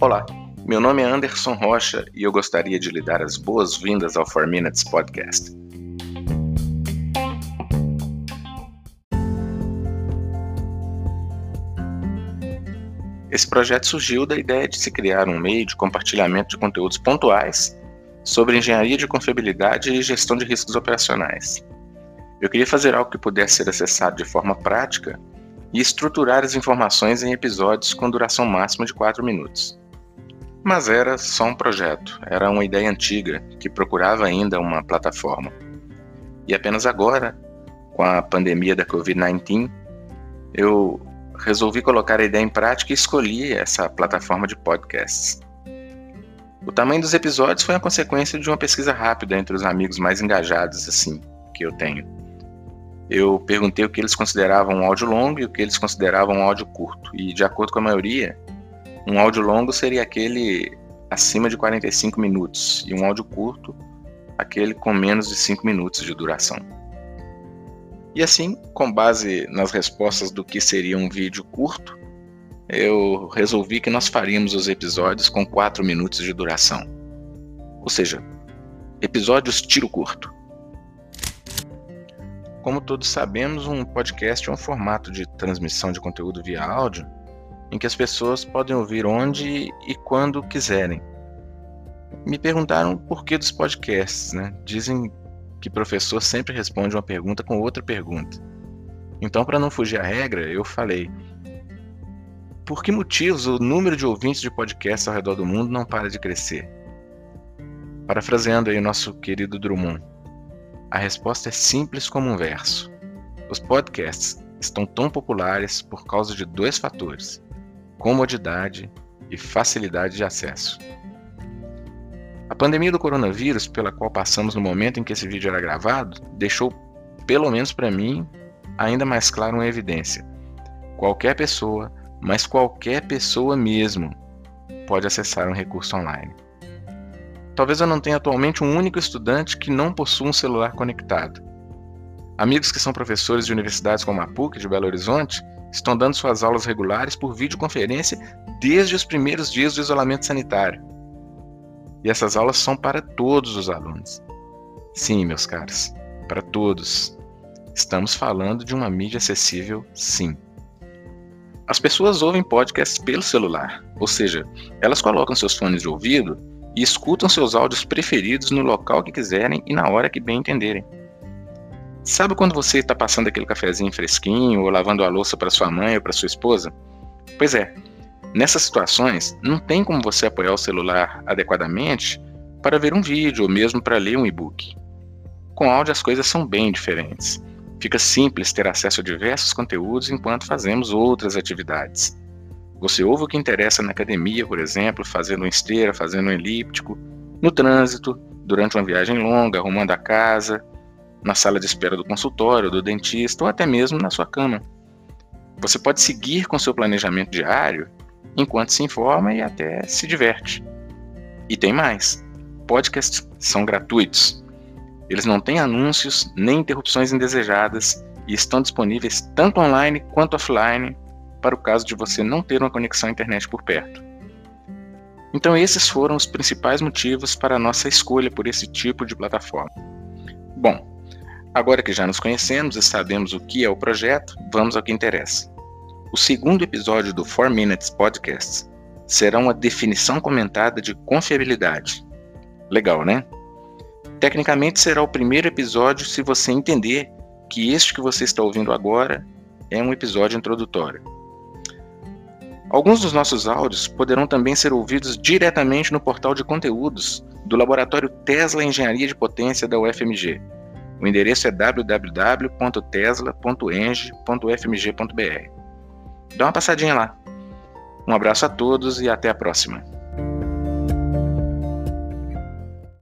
Olá, meu nome é Anderson Rocha e eu gostaria de lhe dar as boas-vindas ao 4 Minutes Podcast. Esse projeto surgiu da ideia de se criar um meio de compartilhamento de conteúdos pontuais sobre engenharia de confiabilidade e gestão de riscos operacionais. Eu queria fazer algo que pudesse ser acessado de forma prática e estruturar as informações em episódios com duração máxima de 4 minutos. Mas era só um projeto, era uma ideia antiga que procurava ainda uma plataforma. E apenas agora, com a pandemia da Covid-19, eu resolvi colocar a ideia em prática e escolhi essa plataforma de podcasts. O tamanho dos episódios foi a consequência de uma pesquisa rápida entre os amigos mais engajados assim que eu tenho. Eu perguntei o que eles consideravam um áudio longo e o que eles consideravam um áudio curto, e de acordo com a maioria, um áudio longo seria aquele acima de 45 minutos e um áudio curto aquele com menos de 5 minutos de duração. E assim, com base nas respostas do que seria um vídeo curto, eu resolvi que nós faríamos os episódios com 4 minutos de duração. Ou seja, episódios tiro curto. Como todos sabemos, um podcast é um formato de transmissão de conteúdo via áudio em que as pessoas podem ouvir onde e quando quiserem. Me perguntaram por que dos podcasts, né? Dizem que professor sempre responde uma pergunta com outra pergunta. Então, para não fugir à regra, eu falei: por que motivos o número de ouvintes de podcasts ao redor do mundo não para de crescer? Parafraseando aí o nosso querido Drummond, a resposta é simples como um verso. Os podcasts estão tão populares por causa de dois fatores: comodidade e facilidade de acesso. A pandemia do coronavírus, pela qual passamos no momento em que esse vídeo era gravado, deixou, pelo menos para mim, ainda mais claro uma evidência. Qualquer pessoa mas qualquer pessoa mesmo pode acessar um recurso online. Talvez eu não tenha atualmente um único estudante que não possua um celular conectado. Amigos que são professores de universidades como a PUC de Belo Horizonte estão dando suas aulas regulares por videoconferência desde os primeiros dias do isolamento sanitário. E essas aulas são para todos os alunos. Sim, meus caros, para todos. Estamos falando de uma mídia acessível, sim. As pessoas ouvem podcasts pelo celular, ou seja, elas colocam seus fones de ouvido e escutam seus áudios preferidos no local que quiserem e na hora que bem entenderem. Sabe quando você está passando aquele cafezinho fresquinho ou lavando a louça para sua mãe ou para sua esposa? Pois é, nessas situações não tem como você apoiar o celular adequadamente para ver um vídeo ou mesmo para ler um e-book. Com áudio as coisas são bem diferentes. Fica simples ter acesso a diversos conteúdos enquanto fazemos outras atividades. Você ouve o que interessa na academia, por exemplo, fazendo um esteira, fazendo um elíptico, no trânsito, durante uma viagem longa, arrumando a casa, na sala de espera do consultório, do dentista ou até mesmo na sua cama. Você pode seguir com seu planejamento diário enquanto se informa e até se diverte. E tem mais: podcasts são gratuitos. Eles não têm anúncios nem interrupções indesejadas e estão disponíveis tanto online quanto offline para o caso de você não ter uma conexão à internet por perto. Então, esses foram os principais motivos para a nossa escolha por esse tipo de plataforma. Bom, agora que já nos conhecemos e sabemos o que é o projeto, vamos ao que interessa. O segundo episódio do 4 Minutes Podcast será uma definição comentada de confiabilidade. Legal, né? Tecnicamente será o primeiro episódio se você entender que este que você está ouvindo agora é um episódio introdutório. Alguns dos nossos áudios poderão também ser ouvidos diretamente no portal de conteúdos do Laboratório Tesla Engenharia de Potência da UFMG. O endereço é www.tesla.eng.fmg.br. Dá uma passadinha lá. Um abraço a todos e até a próxima.